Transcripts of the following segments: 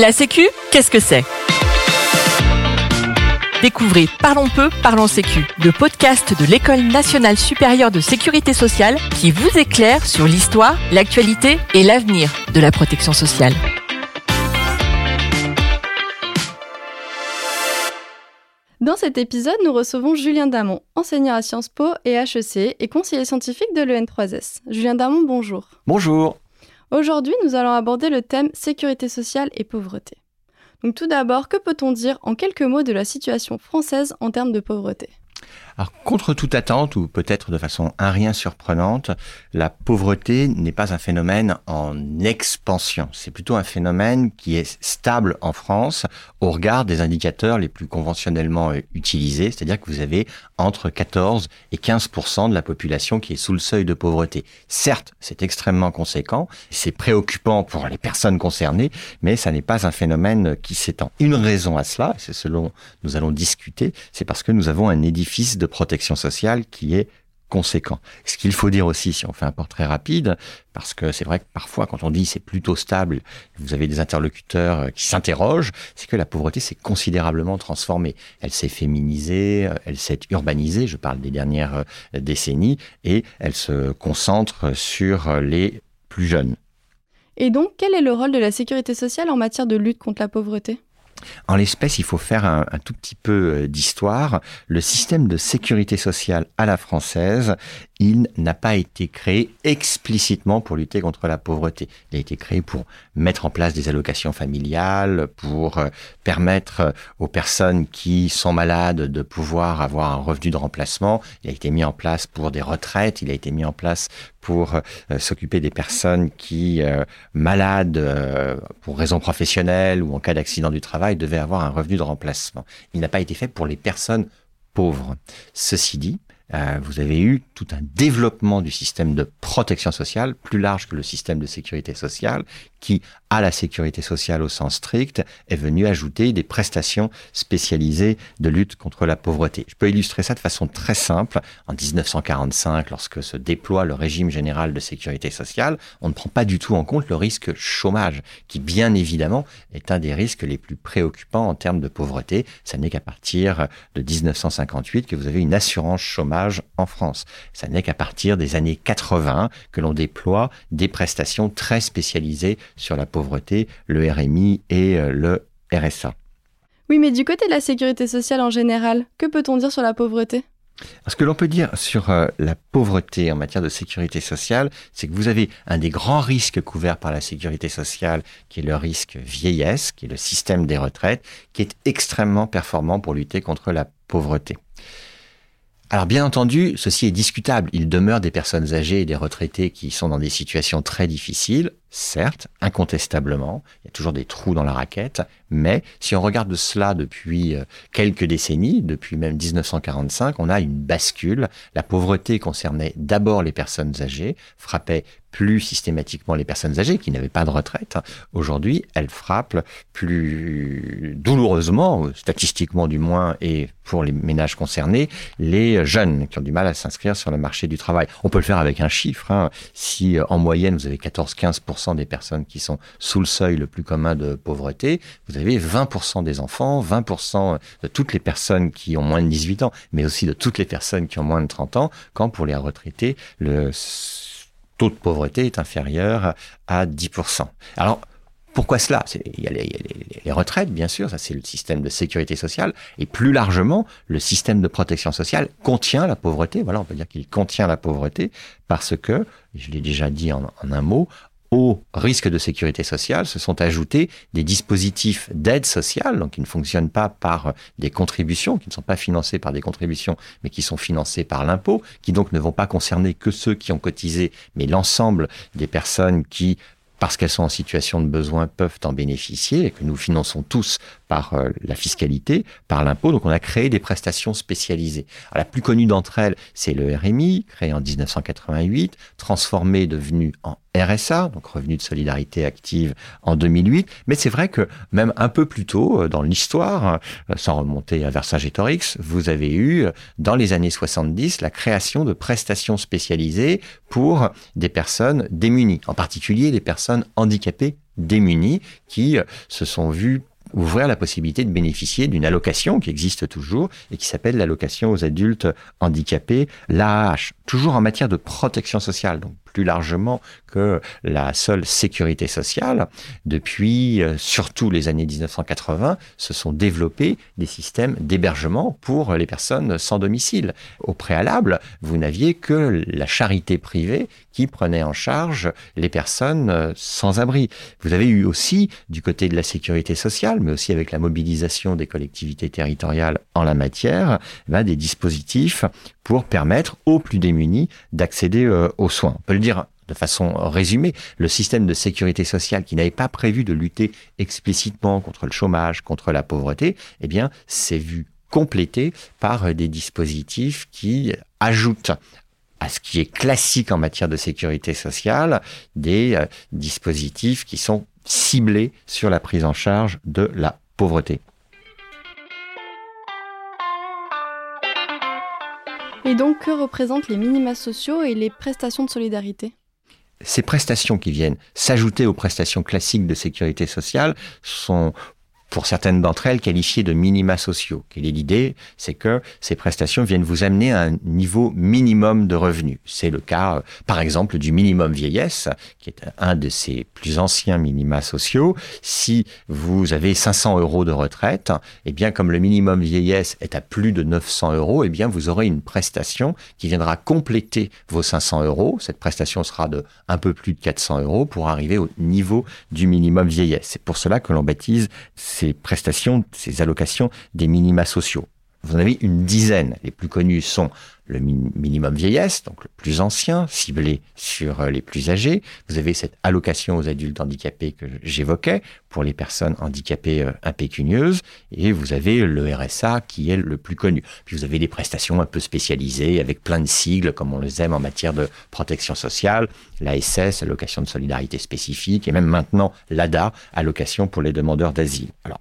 La Sécu, qu'est-ce que c'est? Découvrez Parlons peu, parlons Sécu, le podcast de l'École nationale supérieure de sécurité sociale qui vous éclaire sur l'histoire, l'actualité et l'avenir de la protection sociale. Dans cet épisode, nous recevons Julien Damon, enseignant à Sciences Po et HEC et conseiller scientifique de l'EN3S. Julien Damon, bonjour. Bonjour. Aujourd'hui, nous allons aborder le thème sécurité sociale et pauvreté. Donc tout d'abord, que peut-on dire en quelques mots de la situation française en termes de pauvreté? Alors, contre toute attente, ou peut-être de façon un rien surprenante, la pauvreté n'est pas un phénomène en expansion. C'est plutôt un phénomène qui est stable en France au regard des indicateurs les plus conventionnellement euh, utilisés, c'est-à-dire que vous avez entre 14 et 15% de la population qui est sous le seuil de pauvreté. Certes, c'est extrêmement conséquent, c'est préoccupant pour les personnes concernées, mais ça n'est pas un phénomène qui s'étend. Une raison à cela, c'est ce dont nous allons discuter, c'est parce que nous avons un édifice de protection sociale qui est conséquent. Ce qu'il faut dire aussi, si on fait un portrait rapide, parce que c'est vrai que parfois quand on dit c'est plutôt stable, vous avez des interlocuteurs euh, qui s'interrogent, c'est que la pauvreté s'est considérablement transformée. Elle s'est féminisée, euh, elle s'est urbanisée, je parle des dernières euh, décennies, et elle se concentre sur les plus jeunes. Et donc, quel est le rôle de la sécurité sociale en matière de lutte contre la pauvreté? En l'espèce, il faut faire un, tout petit peu d'histoire. Le système de sécurité sociale à la française, il n'a pas été créé explicitement pour lutter contre la pauvreté. Il a été créé pour mettre en place des allocations familiales, pour euh, permettre euh, aux personnes qui sont malades de pouvoir avoir un revenu de remplacement. Il a été mis en place pour des retraites, il a été mis en place pour euh, s'occuper des personnes qui, malades pour raisons professionnelles ou en cas d'accident du travail, devaient avoir un revenu de remplacement. Il n'a pas été fait pour les personnes pauvres. Ceci dit, euh, vous avez eu tout un développement du système de protection sociale plus large que le système de sécurité sociale qui, à la sécurité sociale au sens strict, est venu ajouter des prestations spécialisées de lutte contre la pauvreté. Je peux illustrer ça de façon très simple. En 1945, lorsque se déploie le régime général de sécurité sociale, on ne prend pas du tout en compte le risque chômage, qui bien évidemment est un des risques les plus préoccupants en termes de pauvreté. Ça n'est qu'à partir de 1958 que vous avez une assurance chômage en France. Ça n'est qu'à partir des années 80 que l'on déploie des prestations très spécialisées sur la pauvreté, le RMI et euh, le RSA. Oui, mais du côté de la sécurité sociale en général, que peut-on dire sur la pauvreté? Ce que l'on peut dire sur euh, la pauvreté en matière de sécurité sociale, c'est que vous avez un des grands risques couverts par la sécurité sociale, qui est le risque vieillesse, qui est le système des retraites, qui est extrêmement performant pour lutter contre la pauvreté. Alors bien entendu, ceci est discutable. Il demeure des personnes âgées et des retraités qui sont dans des situations très difficiles certes, incontestablement, il y a toujours des trous dans la raquette, mais si on regarde cela depuis euh, quelques décennies, depuis même 1945, on a une bascule. La pauvreté concernait d'abord les personnes âgées, frappait plus systématiquement les personnes âgées qui n'avaient pas de retraite. Aujourd'hui, elle frappe plus douloureusement, statistiquement du moins, et pour les ménages concernés, les jeunes qui ont du mal à s'inscrire sur le marché du travail. On peut le faire avec un chiffre. Hein. Si euh, en moyenne vous avez 14-15% des personnes qui sont sous le seuil le plus commun de pauvreté, vous avez 20% des enfants, 20% de toutes les personnes qui ont moins de 18 ans, mais aussi de toutes les personnes qui ont moins de 30 ans, quand pour les retraités, le taux de pauvreté est inférieur à 10%. Alors, pourquoi cela? Il y a les, retraites, bien sûr, ça c'est le système de sécurité sociale, et plus largement, le système de protection sociale contient la pauvreté. Voilà, on peut dire qu'il contient la pauvreté parce que, je l'ai déjà dit en, un mot, au risque de sécurité sociale se sont ajoutés des dispositifs d'aide sociale, donc qui ne fonctionnent pas par des contributions, qui ne sont pas financés par des contributions, mais qui sont financés par l'impôt, qui donc ne vont pas concerner que ceux qui ont cotisé, mais l'ensemble des personnes qui parce qu'elles sont en situation de besoin, peuvent en bénéficier et que nous finançons tous par euh, la fiscalité, par l'impôt. Donc on a créé des prestations spécialisées. la plus connue d'entre elles, c'est le RMI, créé en 1988, transformé, devenu en RSA, donc revenu de solidarité active en 2008. Mais c'est vrai que même un peu plus tôt euh, dans l'histoire, euh, sans remonter à Vercingétorix, vous avez eu dans les années 70 la création de prestations spécialisées pour des personnes démunies, en particulier les personnes handicapées démunis qui se sont vus ouvrir la possibilité de bénéficier d'une allocation qui existe toujours et qui s'appelle l'allocation aux adultes handicapés, l'AAH, toujours en matière de protection sociale, plus largement que la seule sécurité sociale. Depuis euh, surtout les années 1980, se sont développés des systèmes d'hébergement pour les personnes sans domicile. Au préalable, vous n'aviez que la charité privée qui prenait en charge les personnes euh, sans abri. Vous avez eu aussi, du côté de la sécurité sociale, mais aussi avec la mobilisation des collectivités territoriales en la matière, ben, des dispositifs pour permettre aux plus démunis d'accéder euh, aux soins. Dire de façon résumée, le système de sécurité sociale qui n'avait pas prévu de lutter explicitement contre le chômage, contre la pauvreté, eh bien, s'est vu complété par des dispositifs qui ajoutent à ce qui est classique en matière de sécurité sociale, des euh, dispositifs qui sont ciblés sur la prise en charge de la pauvreté. Et donc, que représentent les minima sociaux et les prestations de solidarité? Ces prestations qui viennent s'ajouter aux prestations classiques de sécurité sociale sont pour certaines d'entre elles qualifiées de minima sociaux. Quelle est l'idée? C'est que ces prestations viennent vous amener à un niveau minimum de revenus. C'est le cas, euh, par exemple, du minimum vieillesse, qui est un de ces plus anciens minima sociaux. Si vous avez 500 euros de retraite, eh bien, comme le minimum vieillesse est à plus de 900 euros, eh bien, vous aurez une prestation qui viendra compléter vos 500 euros. Cette prestation sera de un peu plus de 400 euros pour arriver au niveau du minimum vieillesse. C'est pour cela que l'on baptise ces prestations, ces allocations des minima sociaux. Vous en avez une dizaine. Les plus connus sont le minimum vieillesse, donc le plus ancien, ciblé sur euh, les plus âgés. Vous avez cette allocation aux adultes handicapés que j'évoquais pour les personnes handicapées euh, impécunieuses. Et vous avez le RSA qui est le plus connu. Puis vous avez des prestations un peu spécialisées avec plein de sigles comme on les aime en matière de protection sociale. L'ASS, allocation de solidarité spécifique, et même maintenant l'ADA, allocation pour les demandeurs d'asile. Alors,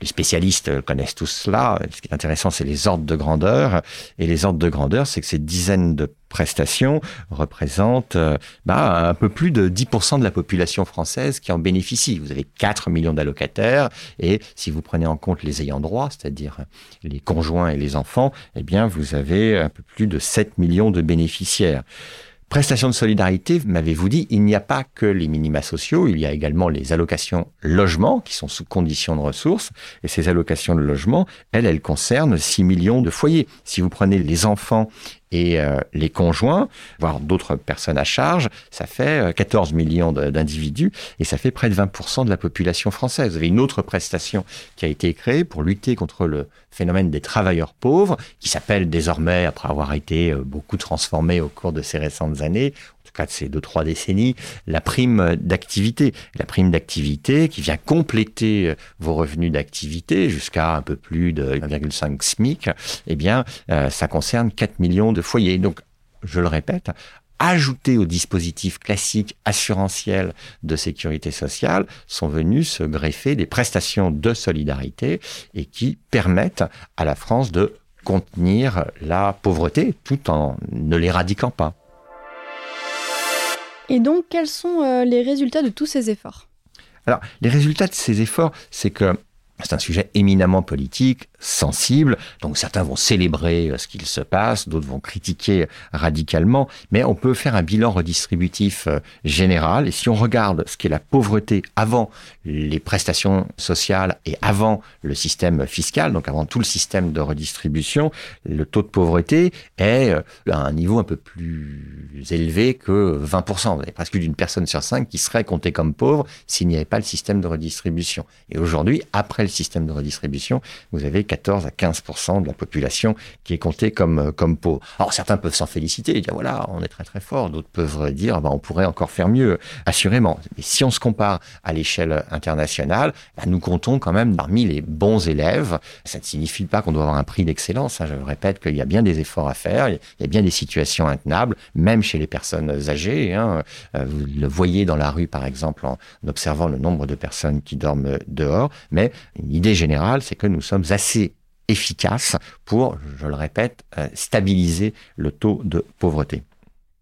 les spécialistes connaissent tout cela. Ce qui est intéressant, c'est les ordres de grandeur. Et les ordres de grandeur, c'est que ces dizaines de prestations représentent euh, bah, un peu plus de 10% de la population française qui en bénéficie. Vous avez 4 millions d'allocataires et si vous prenez en compte les ayants droit, c'est-à-dire les conjoints et les enfants, eh bien vous avez un peu plus de 7 millions de bénéficiaires. Prestation de solidarité, m'avez-vous dit, il n'y a pas que les minima sociaux, il y a également les allocations logement qui sont sous condition de ressources. Et ces allocations de logement, elles, elles concernent 6 millions de foyers. Si vous prenez les enfants et euh, les conjoints, voire d'autres personnes à charge, ça fait 14 euh, millions d'individus et ça fait près de 20% de la population française. Vous avez une autre prestation qui a été créée pour lutter contre le phénomène des travailleurs pauvres, qui s'appelle désormais, après avoir été euh, beaucoup transformé au cours de ces récentes années, en tout cas de ces deux, trois décennies, la prime d'activité. La prime d'activité qui vient compléter euh, vos revenus d'activité jusqu'à un peu plus de 1,5 SMIC, eh bien, ça concerne 4 millions de foyers. Donc, je le répète, ajoutés au dispositif classique assurantiel de sécurité sociale, sont venus se greffer des prestations de solidarité et qui permettent à la France de contenir la pauvreté tout en ne l'éradiquant pas. Et donc, quels sont euh, les résultats de tous ces efforts? Alors, les résultats de ces efforts, c'est que c'est un sujet éminemment politique, sensible, donc certains vont célébrer euh, ce qu'il se passe, d'autres vont critiquer radicalement, mais on peut faire un bilan redistributif euh, général, et si on regarde ce qu'est la pauvreté avant les prestations sociales et avant le système fiscal, donc avant tout le système de redistribution, le taux de pauvreté est euh, à un niveau un peu plus élevé que 20%. Vous avez presque d'une personne sur cinq qui serait comptée comme pauvre s'il n'y avait pas le système de redistribution. Et aujourd'hui, après le système de redistribution, vous avez 14 à 15% de la population qui est comptée comme, euh, comme pauvre. Alors certains peuvent s'en féliciter et dire voilà, on est très très fort. D'autres peuvent dire bah, on pourrait encore faire mieux, assurément. Mais si on se compare à l'échelle internationale, bah, nous comptons quand même parmi les bons élèves. Ça ne signifie pas qu'on doit avoir un prix d'excellence. Hein. Je répète qu'il y a bien des efforts à faire, il y a bien des situations intenables, même chez les personnes âgées. Hein. Euh, vous le voyez dans la rue, par exemple, en observant le nombre de personnes qui dorment dehors. Mais l'idée générale, c'est que nous sommes assez efficaces pour, je le répète, euh, stabiliser le taux de pauvreté.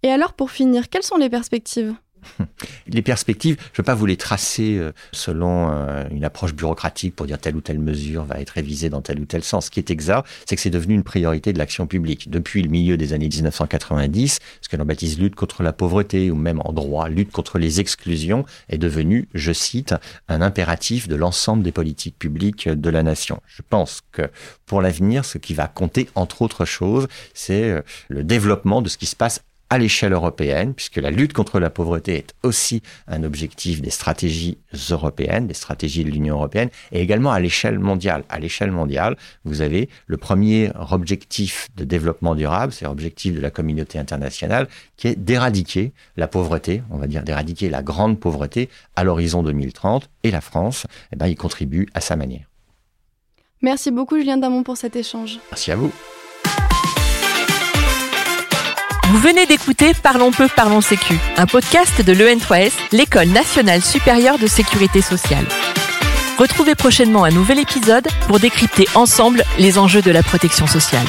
Et alors, pour finir, quelles sont les perspectives? Les perspectives, je ne veux pas vous les tracer euh, selon euh, une approche bureaucratique pour dire telle ou telle mesure va être révisée dans tel ou tel sens. Ce qui est exact, c'est que c'est devenu une priorité de l'action publique. Depuis le milieu des années 1990, ce que l'on baptise lutte contre la pauvreté ou même en droit lutte contre les exclusions est devenu, je cite, un impératif de l'ensemble des politiques publiques de la nation. Je pense que pour l'avenir, ce qui va compter, entre autres choses, c'est euh, le développement de ce qui se passe à l'échelle européenne, puisque la lutte contre la pauvreté est aussi un objectif des stratégies européennes, des stratégies de l'Union européenne, et également à l'échelle mondiale. À l'échelle mondiale, vous avez le premier objectif de développement durable, c'est l'objectif de la communauté internationale, qui est d'éradiquer la pauvreté, on va dire d'éradiquer la grande pauvreté à l'horizon 2030, et la France, eh ben, y contribue à sa manière. Merci beaucoup Julien Damon pour cet échange. Merci à vous. Vous venez d'écouter Parlons peu, parlons sécu, un podcast de l'EN3S, l'École nationale supérieure de sécurité sociale. Retrouvez prochainement un nouvel épisode pour décrypter ensemble les enjeux de la protection sociale.